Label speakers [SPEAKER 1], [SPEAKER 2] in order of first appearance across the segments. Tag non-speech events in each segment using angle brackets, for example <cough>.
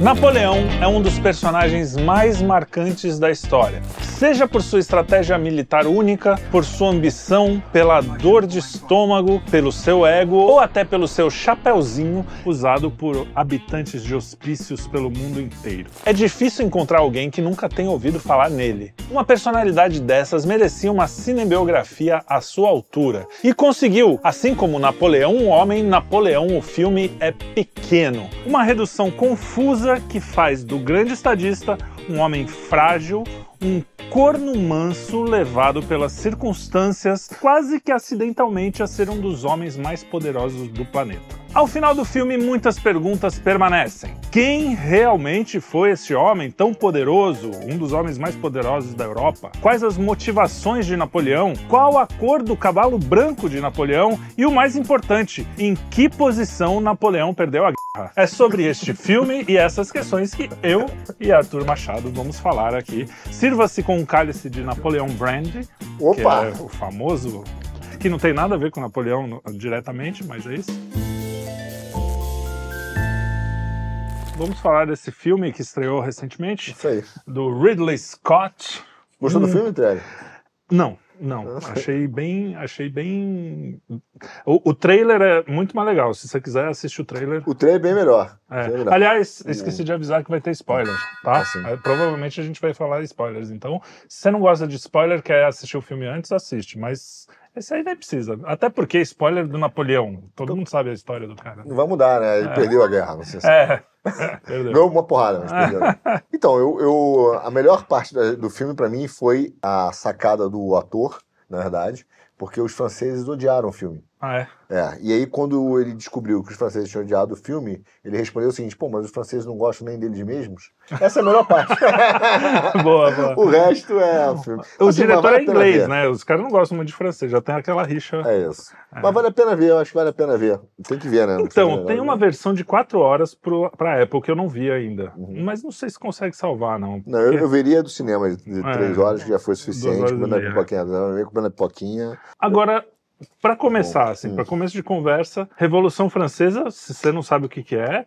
[SPEAKER 1] Napoleão é um dos personagens mais marcantes da história. Seja por sua estratégia militar única, por sua ambição, pela dor de estômago, pelo seu ego ou até pelo seu chapéuzinho usado por habitantes de hospícios pelo mundo inteiro. É difícil encontrar alguém que nunca tenha ouvido falar nele. Uma personalidade dessas merecia uma cinebiografia à sua altura. E conseguiu, assim como Napoleão, um homem, Napoleão, o filme é pequeno. Uma redução confusa que faz do grande estadista um homem frágil, um corno manso levado pelas circunstâncias quase que acidentalmente a ser um dos homens mais poderosos do planeta. Ao final do filme, muitas perguntas permanecem. Quem realmente foi esse homem tão poderoso, um dos homens mais poderosos da Europa? Quais as motivações de Napoleão? Qual a cor do cavalo branco de Napoleão? E o mais importante, em que posição Napoleão perdeu a guerra? É sobre este filme e essas questões que eu e Arthur Machado vamos falar aqui. Sirva-se com um cálice de Napoleão Brand,
[SPEAKER 2] Opa!
[SPEAKER 1] que é o famoso, que não tem nada a ver com Napoleão diretamente, mas é isso. Vamos falar desse filme que estreou recentemente,
[SPEAKER 2] Isso aí.
[SPEAKER 1] do Ridley Scott.
[SPEAKER 2] Gostou do filme, Trelli?
[SPEAKER 1] Não, não. Achei bem. Achei bem. O, o trailer é muito mais legal. Se você quiser, assiste o trailer.
[SPEAKER 2] O trailer é bem melhor.
[SPEAKER 1] É.
[SPEAKER 2] Bem melhor.
[SPEAKER 1] Aliás, esqueci de avisar que vai ter spoilers, tá?
[SPEAKER 2] Sim.
[SPEAKER 1] É, Provavelmente a gente vai falar spoilers. Então, se você não gosta de spoiler, quer assistir o filme antes, assiste. Mas esse aí nem precisa. Até porque spoiler do Napoleão. Todo mundo sabe a história do cara.
[SPEAKER 2] Não vai mudar, né? Ele perdeu a guerra, não sei se
[SPEAKER 1] É.
[SPEAKER 2] Ganhou <laughs> uma porrada, mas perdeu. <laughs> Então, eu, eu- a melhor parte do filme pra mim foi a sacada do ator, na verdade, porque os franceses odiaram o filme.
[SPEAKER 1] Ah, é.
[SPEAKER 2] É, e aí quando ele descobriu que os franceses tinham odiado o filme, ele respondeu o seguinte, pô, mas os franceses não gostam nem deles mesmos? Essa é a melhor parte. <laughs>
[SPEAKER 1] Boa, boa.
[SPEAKER 2] o resto é o filme.
[SPEAKER 1] O
[SPEAKER 2] Assim,
[SPEAKER 1] diretor
[SPEAKER 2] vale
[SPEAKER 1] é inglês, né? Os caras não gostam muito de francês, já tem aquela rixa.
[SPEAKER 2] É isso. Mas vale a pena ver, eu acho que vale a pena ver. Tem que ver, né?
[SPEAKER 1] Então, tem uma versão de quatro horas pro, pra Apple que eu não vi ainda.
[SPEAKER 2] Uhum.
[SPEAKER 1] Mas não sei se consegue salvar, não.
[SPEAKER 2] Não, eu,
[SPEAKER 1] Porque-
[SPEAKER 2] eu veria do cinema de
[SPEAKER 1] É.
[SPEAKER 2] três horas, que já foi suficiente, comendo a pipoquinha. Comendo a pipoquinha.
[SPEAKER 1] Agora, pra começar, assim,
[SPEAKER 2] Hum.
[SPEAKER 1] pra começo de conversa, Revolução Francesa, se você não sabe o que, que é,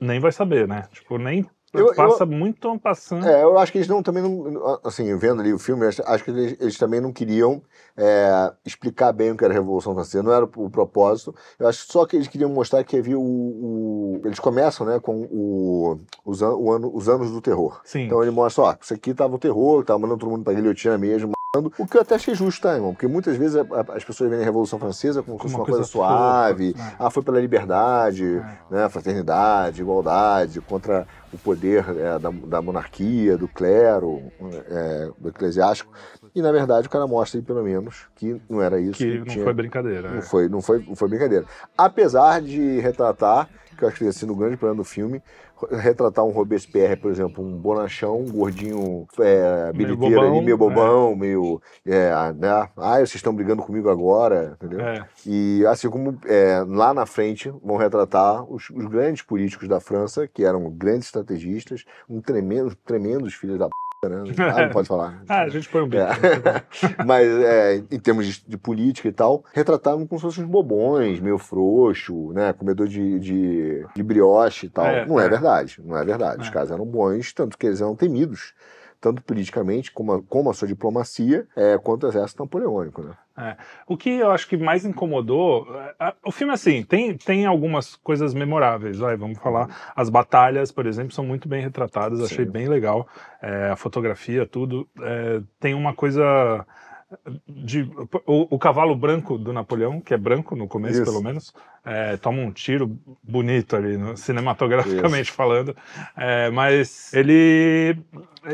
[SPEAKER 1] nem vai saber, né? Tipo, nem
[SPEAKER 2] Eu-
[SPEAKER 1] passa muito passando.
[SPEAKER 2] É, eu acho que eles não também não. Assim, vendo ali o filme, eu acho, que eles, eles também não queriam é, explicar bem o que era a Revolução Francesa, não era o, propósito. Eu acho só que eles queriam mostrar que havia o. o- eles começam, né, com o, os, an- o ano, os anos do terror.
[SPEAKER 1] Sim.
[SPEAKER 2] Então ele mostra, ó, isso aqui tava o terror, tava mandando todo mundo pra guilhotina mesmo. O que eu até achei justo, tá, irmão? Porque muitas vezes as pessoas veem a Revolução Francesa como
[SPEAKER 1] Uma
[SPEAKER 2] uma coisa,
[SPEAKER 1] coisa
[SPEAKER 2] suave.
[SPEAKER 1] fofa, é.
[SPEAKER 2] Ah, foi pela liberdade, né, fraternidade, igualdade, contra o poder é, da, da monarquia, do clero, é, do eclesiástico. E, na verdade, o cara mostra pelo menos, que não era isso.
[SPEAKER 1] Que não
[SPEAKER 2] tinha-
[SPEAKER 1] foi brincadeira.
[SPEAKER 2] não
[SPEAKER 1] é.
[SPEAKER 2] foi, não foi, não foi brincadeira. Apesar de retratar, que eu acho que ia ser no grande plano do filme, retratar um Robespierre, por exemplo, um bonachão, um gordinho é, bilheteiro ali, meio bobão, meio. É, né? Ah, vocês estão brigando comigo agora, entendeu?
[SPEAKER 1] É.
[SPEAKER 2] E assim como é, lá na frente vão retratar os, os grandes políticos da França, que eram grandes estrategistas, um tremendo, tremendos filhos da p? Ah, não pode falar. <laughs>
[SPEAKER 1] Ah, a gente põe um bico.
[SPEAKER 2] É. <laughs> Mas é, em termos de, de política e tal, retratavam como se fossem uns bobões, meio frouxo, né? Comedor de, de, de brioche e tal.
[SPEAKER 1] É,
[SPEAKER 2] não é,
[SPEAKER 1] é.
[SPEAKER 2] verdade, não é verdade. Os
[SPEAKER 1] É.
[SPEAKER 2] caras eram bons, tanto que eles eram temidos, tanto politicamente como a, como a sua diplomacia, é, quanto o exército napoleônico, né?
[SPEAKER 1] O que eu acho que mais incomodou. é, a- O filme, assim, tem, tem algumas coisas memoráveis. Vai, vamos falar. As batalhas, por exemplo, são muito bem retratadas. Achei
[SPEAKER 2] Sim.
[SPEAKER 1] bem legal. É, a fotografia, tudo. É, tem uma coisa. De, o, o cavalo branco do Napoleão, que é branco no começo,
[SPEAKER 2] Isso.
[SPEAKER 1] pelo menos, é, toma um tiro bonito ali, no- cinematograficamente falando. É, mas ele.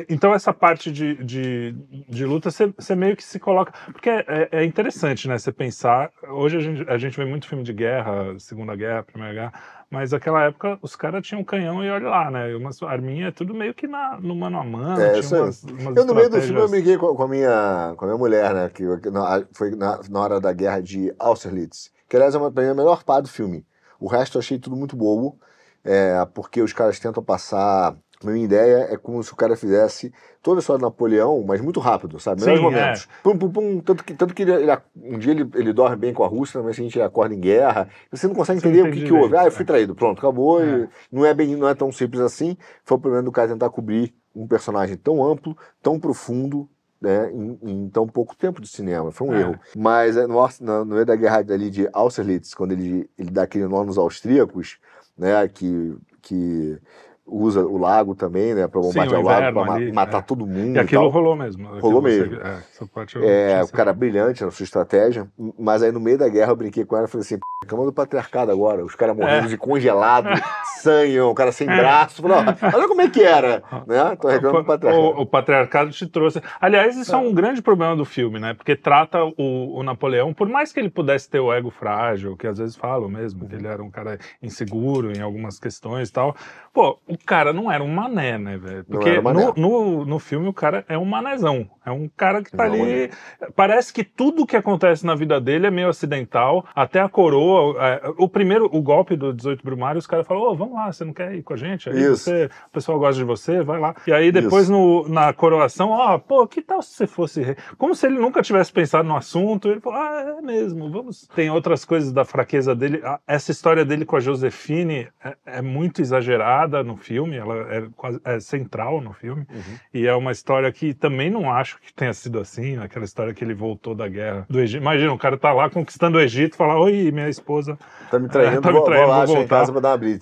[SPEAKER 1] Então, essa parte de, de, de luta, você você meio que se coloca. Porque é, é interessante, né? Você pensar. Hoje a gente, a gente vê muito filme de guerra, Segunda Guerra, Primeira Guerra, mas naquela época os caras tinham canhão e olha lá, né? Umas arminhas, tudo meio que na, no mano a mano.
[SPEAKER 2] É,
[SPEAKER 1] tinha
[SPEAKER 2] isso
[SPEAKER 1] umas, umas
[SPEAKER 2] Eu, no meio do filme, eu briguei com, com a minha, com a minha mulher, né? Que, que na- foi na, na hora da guerra de Austerlitz. Que, aliás, é uma, pra mim, a melhor parte do filme. O resto eu achei tudo muito bobo, é, porque os caras tentam passar minha ideia é como se o cara fizesse toda a história do Napoleão, mas muito rápido, sabe? Melhores momentos. Pum, pum, pum, tanto que, tanto que ele, ele- um dia ele, ele dorme bem com a Rússia, mas a gente acorda em guerra. Você não consegue
[SPEAKER 1] Você não
[SPEAKER 2] entender o que, que houve. Ah, eu fui
[SPEAKER 1] é.
[SPEAKER 2] traído. Pronto, acabou.
[SPEAKER 1] É.
[SPEAKER 2] não é bem, não é tão simples assim. Foi o problema do cara tentar cobrir um personagem tão amplo, tão profundo, né, em, em tão pouco tempo de cinema. Foi um
[SPEAKER 1] É.
[SPEAKER 2] erro. Mas é, no, no, no meio da guerra ali de Austerlitz, quando ele, ele dá aquele nó nos austríacos, né, que, que usa o lago também, né, para
[SPEAKER 1] Sim,
[SPEAKER 2] bombardear
[SPEAKER 1] o
[SPEAKER 2] lago, para
[SPEAKER 1] ali,
[SPEAKER 2] matar
[SPEAKER 1] é.
[SPEAKER 2] todo mundo.
[SPEAKER 1] E aquilo
[SPEAKER 2] tal.
[SPEAKER 1] rolou mesmo.
[SPEAKER 2] Rolou
[SPEAKER 1] você-
[SPEAKER 2] mesmo.
[SPEAKER 1] É, essa parte eu
[SPEAKER 2] É, o cara brilhante na sua estratégia, mas aí no meio da guerra eu brinquei com ela e falei assim, "P- cama do patriarcado agora, os caras morrendo
[SPEAKER 1] É.
[SPEAKER 2] de congelado, <laughs> sangue, o cara sem braço, falei, "Ó, olha como é que era, <laughs> né? Tô reclamando do patriarcado.
[SPEAKER 1] O, o patriarcado te trouxe. Aliás, isso é. um grande problema do filme, né? Porque trata o, o Napoleão, por mais que ele pudesse ter o ego frágil, que às vezes falam mesmo, que ele era um cara inseguro em algumas questões e tal. Pô, o cara não era um mané, né, velho? Porque
[SPEAKER 2] mané.
[SPEAKER 1] no, no, no filme o cara é um manézão. É um cara que tá
[SPEAKER 2] Não,
[SPEAKER 1] ali. Parece que tudo que acontece na vida dele é meio acidental. Até a coroa. é, o primeiro, o golpe do 18 Brumário, os caras falam: Ô, vamos lá, você não quer ir com a gente? Aí
[SPEAKER 2] Isso.
[SPEAKER 1] você, o pessoal gosta de você, vai lá. E aí depois no, na coroação, ó, pô, que tal se você fosse rei? Como se ele nunca tivesse pensado no assunto. Ele falou: ah, é mesmo, vamos. Tem outras coisas da fraqueza dele. Essa história dele com a Josefine é, é muito exagerada no filme, ela é, quase, é central no filme.
[SPEAKER 2] Uhum.
[SPEAKER 1] E é uma história que também não acho que tenha sido assim, aquela história que ele voltou da guerra do Egito. Imagina, o cara tá lá conquistando o Egito, fala, oi, minha esposa.
[SPEAKER 2] Tá me traindo,
[SPEAKER 1] É, <laughs> tá me
[SPEAKER 2] vou,
[SPEAKER 1] traindo,
[SPEAKER 2] vou
[SPEAKER 1] vou
[SPEAKER 2] em
[SPEAKER 1] voltar.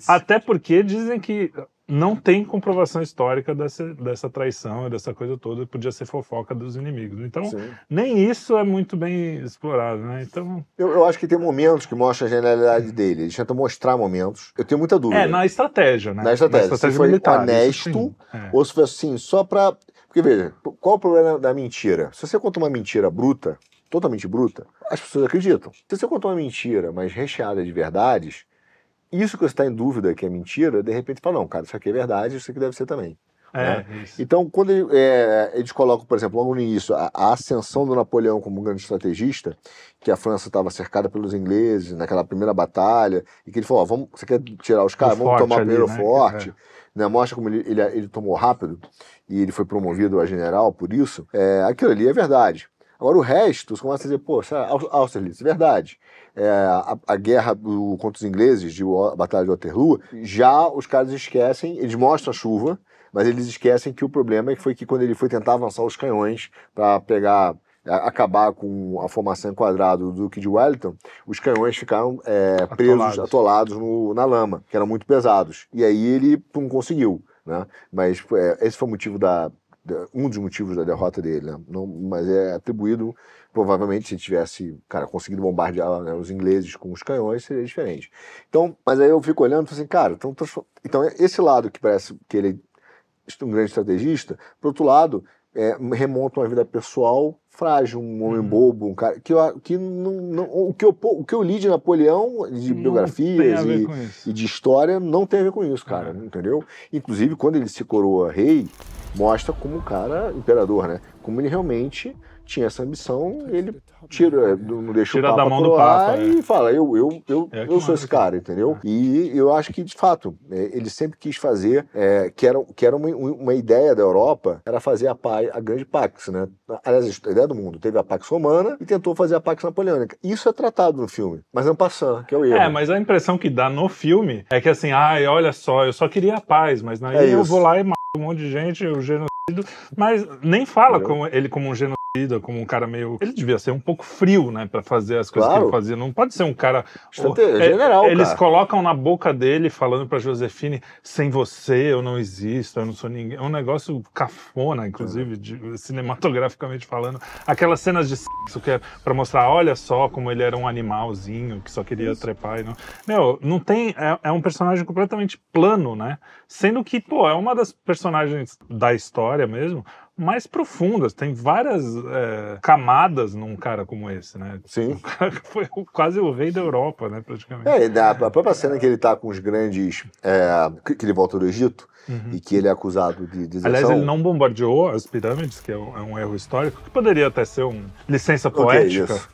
[SPEAKER 1] Até porque dizem que não tem comprovação histórica dessa, dessa traição e dessa coisa toda, podia ser fofoca dos inimigos. Então,
[SPEAKER 2] Sim.
[SPEAKER 1] nem isso é muito bem explorado, né? Então,
[SPEAKER 2] Eu, eu acho que tem momentos que mostram a genialidade dele. Ele tenta mostrar momentos. Eu tenho muita dúvida.
[SPEAKER 1] é, na estratégia, né?
[SPEAKER 2] Na estratégia. Se foi honesto.
[SPEAKER 1] É.
[SPEAKER 2] Ou se foi assim, só pra. Porque veja, qual o problema da mentira? Se você conta uma mentira bruta, totalmente bruta, as pessoas acreditam. Se você conta uma mentira, mas recheada de verdades, isso que você está em dúvida que é mentira, de repente fala, não, cara, isso aqui é verdade, isso aqui deve ser também.
[SPEAKER 1] É, isso.
[SPEAKER 2] Então, quando ele, é, eles colocam, por exemplo, logo no início, a, a ascensão do Napoleão como um grande estrategista, que a França estava cercada pelos ingleses naquela primeira batalha, e que ele falou: ó, vamos, você quer tirar os caras, vamos tomar
[SPEAKER 1] ali,
[SPEAKER 2] primeiro
[SPEAKER 1] né?
[SPEAKER 2] forte. Né, mostra como ele, ele, ele tomou rápido e ele foi promovido a general por isso. É, aquilo ali é verdade. Agora o resto, você começa a dizer, é Au- Austerlitz, é verdade. É, a, a guerra do- contra os ingleses, de, a Batalha de Waterloo, já os caras esquecem, eles mostram a chuva, mas eles esquecem que o problema foi que quando ele foi tentar avançar os canhões para pegar, a- acabar com a formação em quadrado do Duque de Wellington, os canhões ficaram é, presos,
[SPEAKER 1] Atolados.
[SPEAKER 2] atolados no- na lama, que eram muito pesados. E aí ele não conseguiu, né? Mas é, esse foi o motivo da- um dos motivos da derrota dele, né? Não, mas é atribuído provavelmente se ele tivesse, cara, conseguido bombardear né, os ingleses com os canhões seria diferente. Então, mas aí eu fico olhando e assim, cara, então, então esse lado que parece que ele é um grande estrategista, por outro lado, é, remonta uma vida pessoal frágil, um homem
[SPEAKER 1] Uhum.
[SPEAKER 2] bobo, um cara que, eu, que não, não- o que eu o que eu li de Napoleão, de
[SPEAKER 1] Não
[SPEAKER 2] biografias e, e de história não tem a ver com isso, cara,
[SPEAKER 1] É.
[SPEAKER 2] entendeu? Inclusive, quando ele se coroa rei, mostra como um cara imperador, né? Como ele realmente tinha essa ambição, ele tira, não deixa
[SPEAKER 1] Tira
[SPEAKER 2] o
[SPEAKER 1] da
[SPEAKER 2] Papa
[SPEAKER 1] mão do Papa, é.
[SPEAKER 2] e fala, eu, eu, eu,
[SPEAKER 1] É
[SPEAKER 2] eu sou esse cara, entendeu? E eu acho que, de fato, é, ele sempre quis fazer, é, que era, que era uma, uma ideia da Europa, era fazer a, a grande Pax, né? Aliás, a ideia do mundo, teve a Pax Romana e tentou fazer a Pax Napoleônica. Isso é tratado no filme, mas não passando, que é o erro.
[SPEAKER 1] É, mas a impressão que dá no filme é que assim, ai, olha só, eu só queria a paz, mas aí
[SPEAKER 2] É
[SPEAKER 1] eu
[SPEAKER 2] isso.
[SPEAKER 1] vou lá e mato um monte de gente, o genocídio, mas nem fala como ele como um genocida, como um cara meio. Ele devia ser um pouco frio, né, pra fazer as coisas
[SPEAKER 2] Claro.
[SPEAKER 1] que ele fazia. Não pode ser um cara.
[SPEAKER 2] Estrate-
[SPEAKER 1] É,
[SPEAKER 2] general,
[SPEAKER 1] Eles
[SPEAKER 2] cara.
[SPEAKER 1] colocam na boca dele, falando pra Josefine, sem você eu não existo, eu não sou ninguém. É um negócio cafona, inclusive, de- cinematograficamente falando. Aquelas cenas de sexo que é pra mostrar, olha só como ele era um animalzinho que só queria trepar e não. Meu, não tem. É, é um personagem completamente plano, né? Sendo que, pô, é uma das personagens da história mesmo mais profundas. Tem várias é, camadas num cara como esse, né?
[SPEAKER 2] Sim.
[SPEAKER 1] O cara que <laughs> foi quase o rei da Europa, né? Praticamente.
[SPEAKER 2] É, da- a própria cena que ele tá com os grandes. é, que ele volta do Egito
[SPEAKER 1] Uhum.
[SPEAKER 2] e que ele é acusado de deserção.
[SPEAKER 1] Aliás, ele não bombardeou as pirâmides, que é um, é um erro histórico, que poderia até ser uma licença poética.
[SPEAKER 2] isso.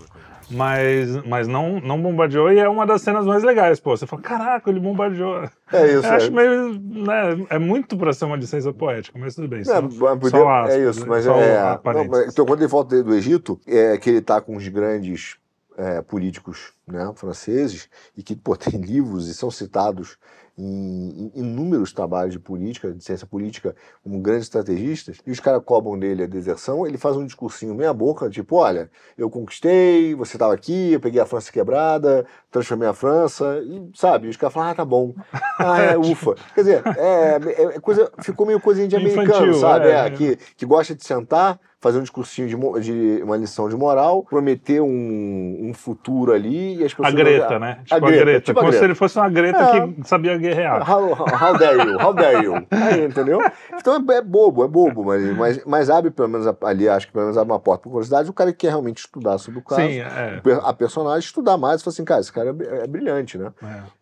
[SPEAKER 1] Mas, mas não, não bombardeou e é uma das cenas mais legais, pô. Você fala, caraca, ele bombardeou.
[SPEAKER 2] É isso.
[SPEAKER 1] Eu
[SPEAKER 2] é.
[SPEAKER 1] acho meio. Né, é muito pra ser uma licença poética, mas tudo bem.
[SPEAKER 2] É,
[SPEAKER 1] Só,
[SPEAKER 2] mas
[SPEAKER 1] só aspas,
[SPEAKER 2] é isso, mas
[SPEAKER 1] Só
[SPEAKER 2] é. não, mas- então, quando ele volta do Egito, é que ele tá com os grandes é, políticos né, franceses e que pô, tem livros e são citados em, inúmeros trabalhos de política, de ciência política, como grandes estrategistas, e os caras cobram dele a deserção, ele faz um discursinho meia boca, tipo, olha, eu conquistei, você estava aqui, eu peguei a França quebrada, transformei a França, e sabe, e os caras falam, ah, tá bom, ah, é, <laughs> ufa. Quer dizer, é, é- é coisa, ficou meio coisinha de americano,
[SPEAKER 1] Infantil,
[SPEAKER 2] sabe?
[SPEAKER 1] é.
[SPEAKER 2] É, que, que gosta de sentar, fazer um discursinho de, de uma lição de moral, prometer um, um futuro ali e as
[SPEAKER 1] A
[SPEAKER 2] pessoas.
[SPEAKER 1] Greta, né? Tipo a
[SPEAKER 2] Greta,
[SPEAKER 1] Greta.
[SPEAKER 2] tipo a
[SPEAKER 1] como
[SPEAKER 2] Greta.
[SPEAKER 1] se ele fosse uma Greta
[SPEAKER 2] É.
[SPEAKER 1] que sabia guerrear.
[SPEAKER 2] How, how dare you? How dare you? Aí, entendeu? Então é, é bobo, é bobo, mas, mas, mas abre pelo menos ali, acho que pelo menos abre uma porta para curiosidade. O cara que quer realmente estudar sobre o caso,
[SPEAKER 1] Sim, é.
[SPEAKER 2] a personagem, estudar mais e falar assim, cara, esse cara é, é brilhante, né?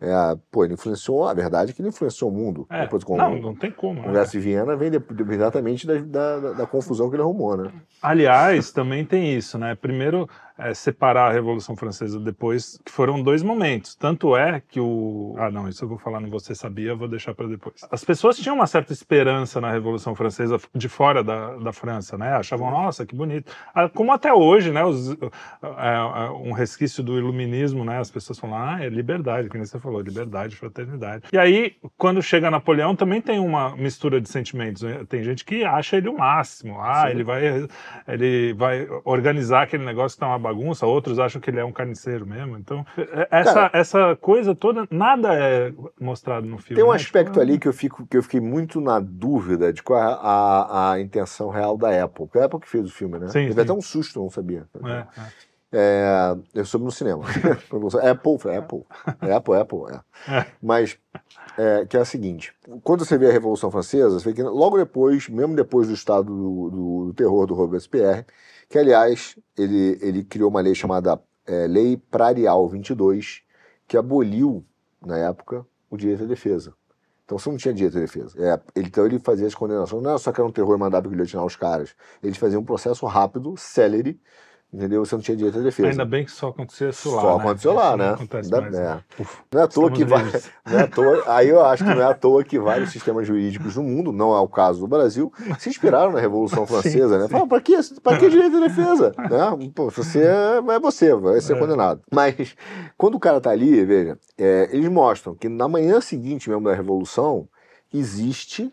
[SPEAKER 1] é.
[SPEAKER 2] É, pô, ele influenciou, a verdade é que ele influenciou o mundo.
[SPEAKER 1] É.
[SPEAKER 2] Depois com
[SPEAKER 1] Não,
[SPEAKER 2] o
[SPEAKER 1] não tem como. né?
[SPEAKER 2] Congresso de Viena vem exatamente da, da, da- da confusão que ele arrumou, né?
[SPEAKER 1] Aliás, também tem isso, né? Primeiro, é, separar a Revolução Francesa depois, que foram dois momentos. Tanto é que o. Ah, não, isso eu vou falar no Você Sabia, vou deixar para depois. As pessoas tinham uma certa esperança na Revolução Francesa de fora da, da França, né? Achavam, nossa, que bonito. Ah, Como até hoje, né? Os, é, é, um resquício do iluminismo, né? As pessoas falam, ah, é liberdade, que nem você falou, liberdade, fraternidade. E aí, quando chega Napoleão, também tem uma mistura de sentimentos. né? Tem gente que acha ele o máximo. Ah,
[SPEAKER 2] Sim.
[SPEAKER 1] ele vai ele vai organizar aquele negócio que tá uma bagunça, outros acham que ele é um carniceiro mesmo. Então, é- essa,
[SPEAKER 2] Cara,
[SPEAKER 1] essa coisa toda, nada é mostrado no filme.
[SPEAKER 2] Tem um
[SPEAKER 1] né?
[SPEAKER 2] aspecto ali que eu, fico, que eu fiquei muito na dúvida de qual é a, a intenção real da Apple. Porque a Apple que fez o filme, né?
[SPEAKER 1] Sim,
[SPEAKER 2] Teve
[SPEAKER 1] sim.
[SPEAKER 2] até um susto, não sabia.
[SPEAKER 1] É, é.
[SPEAKER 2] É, eu soube no cinema. <laughs> <laughs> Apple, Apple. É Apple, Apple, é.
[SPEAKER 1] É.
[SPEAKER 2] Mas, é, que é a seguinte: quando você vê a Revolução Francesa, você vê que logo depois, mesmo depois do estado do, do- do terror do Robespierre, que aliás, ele, ele criou uma lei chamada é, Lei Prarial 22, que aboliu, na época, o direito à defesa. Então você não tinha direito à defesa. É, então ele fazia as condenações, não era só que era um terror e mandava guilhotinar os caras. Eles faziam um processo rápido, célere, entendeu? Você não tinha direito à defesa.
[SPEAKER 1] Ainda bem que só aconteceu isso lá.
[SPEAKER 2] Só
[SPEAKER 1] né?
[SPEAKER 2] aconteceu
[SPEAKER 1] Isso
[SPEAKER 2] lá,
[SPEAKER 1] não
[SPEAKER 2] né?
[SPEAKER 1] Acontece
[SPEAKER 2] Ainda-
[SPEAKER 1] mais,
[SPEAKER 2] é.
[SPEAKER 1] né? Uf,
[SPEAKER 2] Não é à toa
[SPEAKER 1] estamos
[SPEAKER 2] que vai, não é à toa, <laughs> aí eu acho que não é à toa que vários sistemas jurídicos no mundo, não é o caso do Brasil, se inspiraram na Revolução Francesa, né? Falaram, pra que, pra que <laughs> direito de defesa? né? Pô, você é, é você, vai ser
[SPEAKER 1] É.
[SPEAKER 2] condenado. Mas quando o cara tá ali, veja, é, eles mostram que na manhã seguinte mesmo da Revolução, existe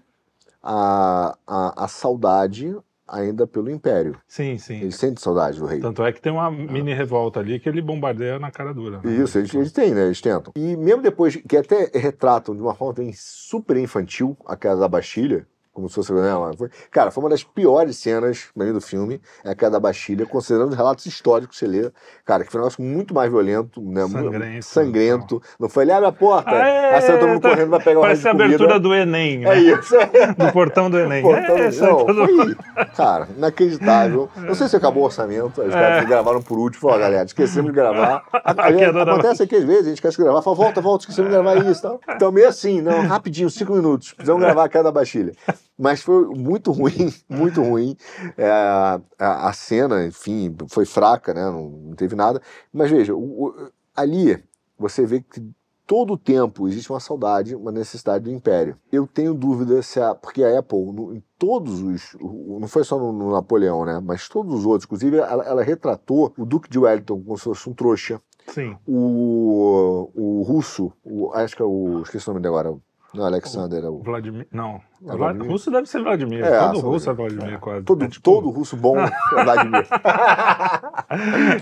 [SPEAKER 2] a, a, a saudade ainda pelo Império.
[SPEAKER 1] Sim, sim.
[SPEAKER 2] Eles sentem saudade do rei.
[SPEAKER 1] Tanto é que tem uma mini revolta ali que ele bombardeia na cara dura. né?
[SPEAKER 2] Isso, eles, eles têm, né? Eles tentam. E mesmo depois, que até retratam de uma forma super infantil a queda da Bastilha, como se fosse. Né, foi- cara, foi uma das piores cenas pra mim, do filme, é a queda da Bastilha, considerando os relatos históricos que você lê. Cara, que foi um negócio muito mais violento, né?
[SPEAKER 1] Sangrento.
[SPEAKER 2] sangrento. Não foi, ele abre a porta,
[SPEAKER 1] É,
[SPEAKER 2] sai todo mundo
[SPEAKER 1] tá-
[SPEAKER 2] correndo pra pegar o
[SPEAKER 1] Parece a abertura do Enem,
[SPEAKER 2] É
[SPEAKER 1] né?
[SPEAKER 2] isso, é.
[SPEAKER 1] Do portão do Enem.
[SPEAKER 2] Portão-
[SPEAKER 1] é,
[SPEAKER 2] não,
[SPEAKER 1] todo
[SPEAKER 2] foi, cara, inacreditável. Não sei se acabou o orçamento, os caras gravaram por último, ó, galera, esquecemos de gravar. <laughs> Acontece aqui às vezes, a gente esquece de gravar, fala, volta, volta, esquecemos de gravar isso tal. Então, meio assim, não, rapidinho, cinco minutos, precisamos gravar a queda da Bastilha. Mas foi muito ruim, <laughs> muito ruim. É, a, a cena, enfim, foi fraca, né? Não, não teve nada. Mas veja, o- o- ali você vê que todo o tempo existe uma saudade, uma necessidade do império. Eu tenho dúvida se a. Porque a Apple, no- em todos os. Não foi só no, no Napoleão, né? Mas todos os outros. Inclusive, ela, ela retratou o Duque de Wellington como se fosse um trouxa.
[SPEAKER 1] Sim.
[SPEAKER 2] O, o russo, o, acho que é o. Esqueci o nome dele agora. Não, Alexander. é o,
[SPEAKER 1] Vladimir. Não.
[SPEAKER 2] É
[SPEAKER 1] Vla-
[SPEAKER 2] Vladimir?
[SPEAKER 1] Russo deve ser Vladimir.
[SPEAKER 2] É,
[SPEAKER 1] todo russo é
[SPEAKER 2] Vladimir.
[SPEAKER 1] Vladimir, quase.
[SPEAKER 2] todo,
[SPEAKER 1] É tipo-
[SPEAKER 2] todo russo bom é Vladimir. <laughs>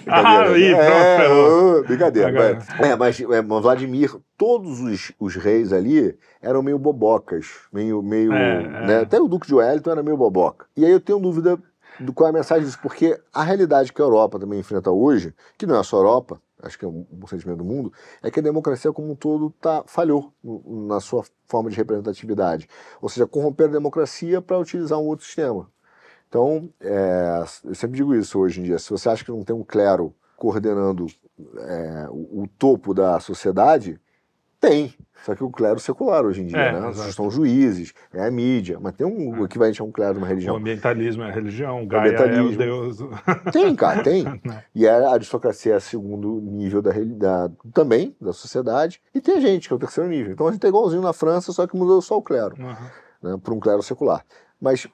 [SPEAKER 1] Ah, aí, pronto,
[SPEAKER 2] é, brincadeira. É, mas é, Vladimir, todos os, os reis ali eram meio bobocas, meio, meio,
[SPEAKER 1] É, é.
[SPEAKER 2] né? Até o Duque de Wellington era meio boboca. E aí eu tenho dúvida do qual é a mensagem disso, porque a realidade que a Europa também enfrenta hoje, que não é só a Europa, acho que é um, sentimento do mundo, é que a democracia como um todo tá, falhou na sua forma de representatividade. Ou seja, corromper a democracia para utilizar um outro sistema. Então, é, eu sempre digo isso hoje em dia. Se você acha que não tem um clero coordenando é, o, o topo da sociedade, Tem. Só que o clero secular hoje em dia,
[SPEAKER 1] É,
[SPEAKER 2] né?
[SPEAKER 1] exato.
[SPEAKER 2] São juízes, é a mídia, mas tem um o equivalente a um clero de uma
[SPEAKER 1] O
[SPEAKER 2] religião.
[SPEAKER 1] ambientalismo é a religião, o Gaia é o deus. <laughs>
[SPEAKER 2] Tem, cara, tem. <laughs>
[SPEAKER 1] Né?
[SPEAKER 2] E a aristocracia é o segundo nível da realidade também, da sociedade. E tem a gente, que é o terceiro nível. Então a gente é igualzinho na França, só que mudou só o clero,
[SPEAKER 1] Uhum.
[SPEAKER 2] né? Para um clero secular. Mas,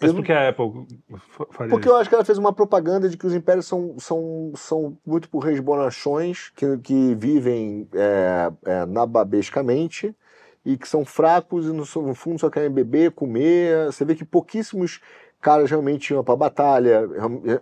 [SPEAKER 1] Mas
[SPEAKER 2] eu-
[SPEAKER 1] por que a Apple fa- faria
[SPEAKER 2] porque
[SPEAKER 1] isso?
[SPEAKER 2] eu acho que ela fez uma propaganda de que os impérios são, são, são muito por reis bonachões, que, que vivem é, é, nababescamente e que são fracos e no, no fundo só querem beber, comer. Você vê que pouquíssimos caras realmente iam pra batalha.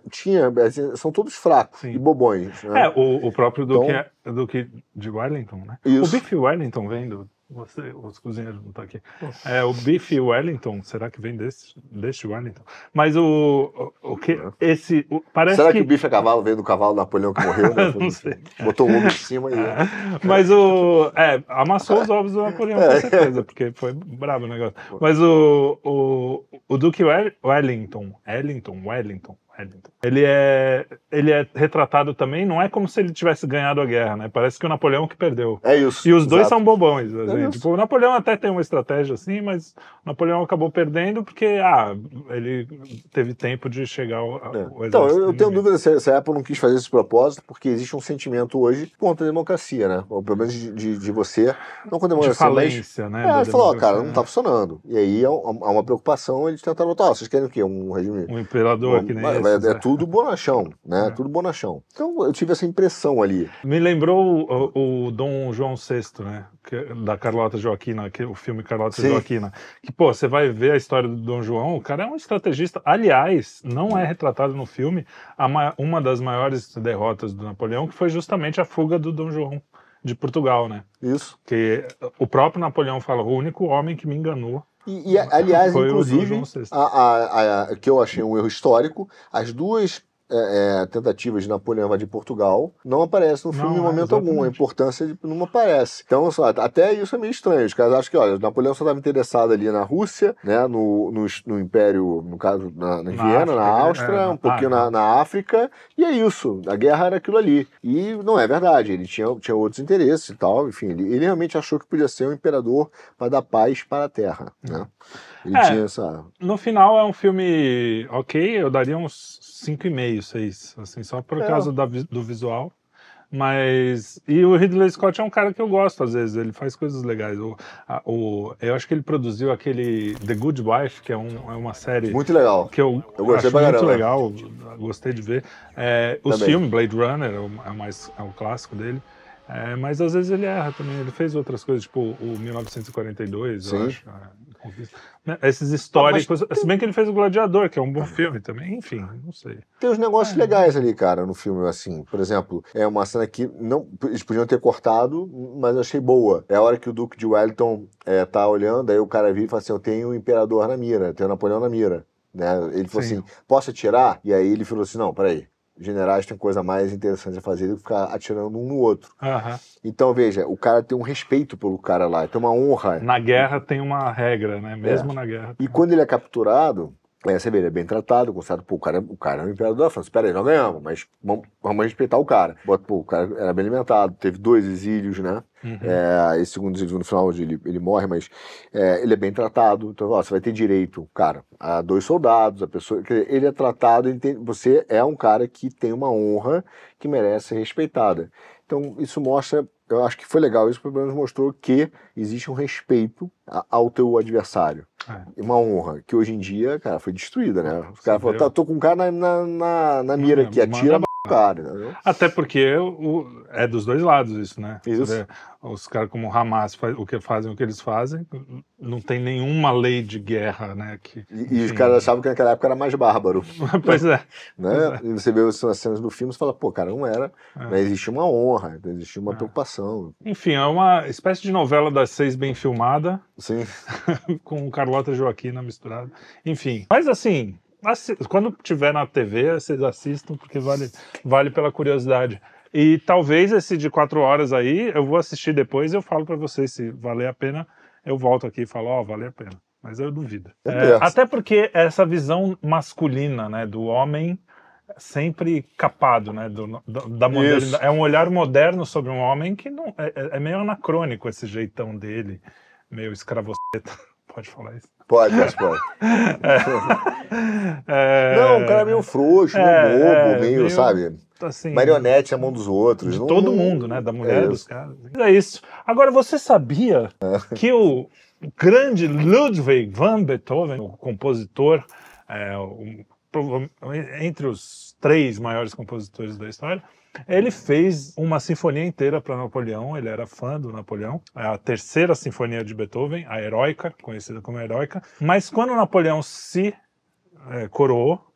[SPEAKER 2] Tinha, assim, são todos fracos
[SPEAKER 1] Sim.
[SPEAKER 2] e bobões. Né?
[SPEAKER 1] É, o, o próprio Duque,
[SPEAKER 2] Então-
[SPEAKER 1] Duque de Wellington, né?
[SPEAKER 2] Isso.
[SPEAKER 1] O Biff Wellington vem do. Você, os cozinheiros não estão aqui. É, o Biff Wellington, será que vem desse, desse Wellington? Mas o, o, o que. Esse. o- parece
[SPEAKER 2] Será que...
[SPEAKER 1] que.
[SPEAKER 2] o bife é cavalo veio do cavalo Napoleão que morreu? Né? <laughs>
[SPEAKER 1] Não sei.
[SPEAKER 2] Botou o ombro em cima e. <laughs>
[SPEAKER 1] Mas o. É, amassou os ovos do Napoleão, com certeza, porque foi brabo o negócio. Mas o, o, o Duque Wel- Wellington, Wellington, Wellington, Wellington, ele é, ele é retratado também, não é como se ele tivesse ganhado a guerra, né? Parece que o Napoleão que perdeu.
[SPEAKER 2] É isso.
[SPEAKER 1] E os dois
[SPEAKER 2] exato.
[SPEAKER 1] são bobões. assim.
[SPEAKER 2] isso.
[SPEAKER 1] tipo, o Napoleão até tem uma estratégia assim, mas o Napoleão acabou perdendo porque ah, ele teve tempo de chegar ao,
[SPEAKER 2] É. Então, eu, eu tenho dúvida se, se a Apple não quis fazer esse propósito, porque existe um sentimento hoje contra a democracia, né? Ou pelo menos de, de, de você, não contra a
[SPEAKER 1] de
[SPEAKER 2] democracia, mas.
[SPEAKER 1] falência, né?
[SPEAKER 2] É, ele falou, cara, não tá funcionando. E aí há um- uma preocupação, eles tentaram botar, ó, vocês querem o quê? Um regime.
[SPEAKER 1] Um imperador que nem
[SPEAKER 2] Vai- é
[SPEAKER 1] né?
[SPEAKER 2] tudo bonachão, né?
[SPEAKER 1] É.
[SPEAKER 2] Tudo bonachão. Então eu tive essa impressão ali.
[SPEAKER 1] Me lembrou o, o Dom João VI, né? que- da Carlota Joaquina, que, o filme Carlota
[SPEAKER 2] Sim.
[SPEAKER 1] Joaquina. Que, pô, você vai ver a história do Dom João, o cara é um estrategista. Aliás, não é retratado no filme a ma- uma das maiores derrotas do Napoleão, que foi justamente a fuga do Dom João de Portugal, né?
[SPEAKER 2] Isso.
[SPEAKER 1] Que o próprio Napoleão fala, o único homem que me enganou
[SPEAKER 2] E, e, aliás,
[SPEAKER 1] Foi
[SPEAKER 2] inclusive, a, a- a- que eu achei um erro histórico, as duas é, é, tentativas de Napoleão invadir Portugal não aparecem no filme
[SPEAKER 1] Não,
[SPEAKER 2] em
[SPEAKER 1] é,
[SPEAKER 2] momento algum. A importância de, não aparece. Então, só, até isso é meio estranho. Os caras acham que, olha, Napoleão só estava interessado ali na Rússia, né, no, no, no Império, no caso, na, na
[SPEAKER 1] Na
[SPEAKER 2] Viena,
[SPEAKER 1] África,
[SPEAKER 2] na
[SPEAKER 1] é,
[SPEAKER 2] Áustria,
[SPEAKER 1] é,
[SPEAKER 2] um pouquinho
[SPEAKER 1] ah,
[SPEAKER 2] na, na África, e é isso. A guerra era aquilo ali. E não é verdade. Ele tinha, tinha outros interesses e tal. Enfim, ele, ele realmente achou que podia ser um imperador para dar paz para a terra, né? Ele
[SPEAKER 1] É.
[SPEAKER 2] tinha essa...
[SPEAKER 1] No final é um filme ok, eu daria uns 5,5, 6, assim, só por
[SPEAKER 2] É.
[SPEAKER 1] causa da do visual. Mas. E o Ridley Scott é um cara que eu gosto, às vezes, ele faz coisas legais. O, a- o, eu acho que ele produziu aquele The Good Wife, que é, um, é uma série
[SPEAKER 2] Muito legal.
[SPEAKER 1] que eu,
[SPEAKER 2] Eu gostei
[SPEAKER 1] acho muito legal, gostei de ver. É,
[SPEAKER 2] Também.
[SPEAKER 1] filmes, Blade Runner é o, é o mais, é o clássico dele. É, mas às vezes ele erra também. Ele fez outras coisas, tipo o 1942, eu
[SPEAKER 2] Sim.
[SPEAKER 1] acho. Né, Esses históricos. Se bem que ele fez o Gladiador, que é um bom filme também. Enfim, não sei.
[SPEAKER 2] Tem uns negócios
[SPEAKER 1] É.
[SPEAKER 2] legais ali, cara, no filme, assim. Por exemplo, é uma cena que não, eles podiam ter cortado, mas eu achei boa. É a hora que o Duque de Wellington é, tá olhando, aí o cara vira e fala assim: Eu tenho o Imperador na mira, tenho o Napoleão na mira. Né? Ele falou
[SPEAKER 1] Sim.
[SPEAKER 2] assim: Posso atirar? E aí ele falou assim: Não, peraí. Generais têm coisa mais interessante a fazer do que ficar atirando um no outro.
[SPEAKER 1] Aham.
[SPEAKER 2] Então, veja, o cara tem um respeito pelo cara lá, tem uma honra.
[SPEAKER 1] Na guerra tem uma regra, né? Mesmo na guerra.
[SPEAKER 2] E quando ele é capturado, é, você vê, ele é bem tratado, considerado, pô, o cara, o cara é o imperador da França. Espera aí, nós ganhamos, mas vamos, vamos respeitar o cara. Bota, Pô, o cara era bem alimentado, teve dois exílios, né?
[SPEAKER 1] Uhum.
[SPEAKER 2] É, esse segundo exílio no final, ele, ele morre, mas é, ele é bem tratado. Então, ó, você vai ter direito, cara, a dois soldados, a pessoa. dizer, Ele é tratado, ele tem- você é um cara que tem uma honra que merece ser respeitada. Então, isso mostra. Eu acho que foi legal, isso pelo menos mostrou que existe um respeito ao teu adversário
[SPEAKER 1] É.
[SPEAKER 2] uma honra, que hoje em dia, cara, foi destruída, né? Os caras falaram, tá, tô com um cara na, na, na, mira aqui,
[SPEAKER 1] manda
[SPEAKER 2] atira cara, entendeu?
[SPEAKER 1] Até porque o- é dos dois lados isso, né?
[SPEAKER 2] Isso.
[SPEAKER 1] Os caras como o Hamas faz, o que fazem o que eles fazem, não tem nenhuma lei de guerra, né? Que,
[SPEAKER 2] E, e os caras achavam que naquela época era mais bárbaro, <laughs>
[SPEAKER 1] pois é.
[SPEAKER 2] né? E você vê as cenas do filme e fala, pô, cara, não era,
[SPEAKER 1] É.
[SPEAKER 2] mas existia uma honra, existia uma
[SPEAKER 1] É.
[SPEAKER 2] preocupação,
[SPEAKER 1] Enfim, é uma espécie de novela das seis bem filmada,
[SPEAKER 2] assim, <laughs>
[SPEAKER 1] com Carlota Joaquina misturada. Enfim, mas assim, assi- quando tiver na TV, vocês assistam, porque vale, vale pela curiosidade. E talvez esse de quatro horas aí, eu vou assistir depois e eu falo pra vocês se valer a pena. Eu volto aqui e falo, ó, vale a pena. Mas eu duvido.
[SPEAKER 2] É
[SPEAKER 1] É, até porque essa visão masculina, né, do homem sempre capado, né? do- da, da modernidade. É um olhar moderno sobre um homem que não é, é- é meio anacrônico esse jeitão dele, meio escravoceta. <laughs> Pode falar isso.
[SPEAKER 2] Pode, pode. <laughs>
[SPEAKER 1] É,
[SPEAKER 2] Não, o cara é meio frouxo, meio
[SPEAKER 1] É,
[SPEAKER 2] bobo,
[SPEAKER 1] é,
[SPEAKER 2] meio,
[SPEAKER 1] meio-
[SPEAKER 2] sabe?
[SPEAKER 1] assim,
[SPEAKER 2] Marionete na mão dos outros.
[SPEAKER 1] de
[SPEAKER 2] Não-
[SPEAKER 1] todo
[SPEAKER 2] não-
[SPEAKER 1] mundo, né? Da mulher,
[SPEAKER 2] É
[SPEAKER 1] dos caras. É isso. Agora, você sabia que o grande Ludwig van Beethoven, o compositor, é, o- entre os três maiores compositores da história, ele fez uma sinfonia inteira para Napoleão, ele era fã do Napoleão, é a terceira sinfonia de Beethoven, a Heroica, conhecida como Heroica, mas quando Napoleão se é, coroou,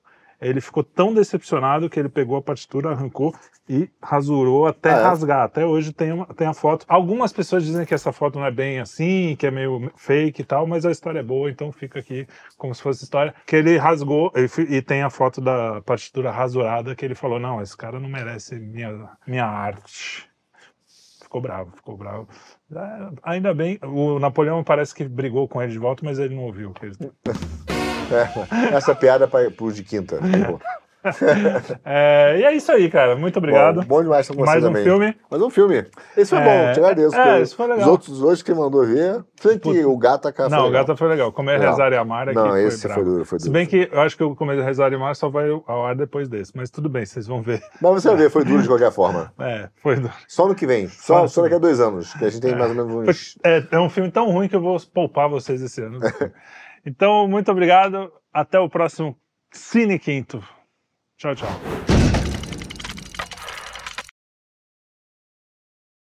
[SPEAKER 1] ele ficou tão decepcionado que ele pegou a partitura, arrancou e rasurou até
[SPEAKER 2] Ah, é?
[SPEAKER 1] rasgar. Até hoje tem, uma, tem a foto. Algumas pessoas dizem que essa foto não é bem assim, que é meio fake e tal, mas a história é boa, então fica aqui como se fosse história. Que ele rasgou ele e tem a foto da partitura rasurada que ele falou: não, esse cara não merece minha, minha arte. Ficou bravo, ficou bravo. É, ainda bem, o Napoleão parece que brigou com ele de volta, mas ele não ouviu. ele- <laughs> <laughs>
[SPEAKER 2] essa piada para os de quinta. Pô. <laughs>
[SPEAKER 1] É, e é isso aí, cara. Muito obrigado.
[SPEAKER 2] Bom, bom demais estar com você
[SPEAKER 1] Mais um
[SPEAKER 2] também.
[SPEAKER 1] filme.
[SPEAKER 2] Mais um filme. Esse foi
[SPEAKER 1] É,
[SPEAKER 2] bom, te agradeço.
[SPEAKER 1] é, esse foi legal.
[SPEAKER 2] Os outros hoje que mandou ver, sei que o Gataca foi
[SPEAKER 1] Não, o
[SPEAKER 2] legal.
[SPEAKER 1] Gata foi legal. Comer,
[SPEAKER 2] Legal.
[SPEAKER 1] Rezar e Amar aqui
[SPEAKER 2] Não,
[SPEAKER 1] foi
[SPEAKER 2] esse
[SPEAKER 1] bravo.
[SPEAKER 2] foi duro, foi
[SPEAKER 1] Se
[SPEAKER 2] duro.
[SPEAKER 1] bem que eu acho que o Comer, Rezar e Amar só vai ao ar depois desse. Mas tudo bem, vocês vão ver.
[SPEAKER 2] Mas você vai ver, foi duro de qualquer forma. <laughs>
[SPEAKER 1] É, foi duro.
[SPEAKER 2] Só no que vem.
[SPEAKER 1] Só
[SPEAKER 2] Só, daqui a dois anos, que a gente tem mais ou menos uns...
[SPEAKER 1] É, é um filme tão ruim que eu vou poupar vocês esse ano. Então, muito obrigado. Até o próximo Cine Quinto. Tchau, tchau.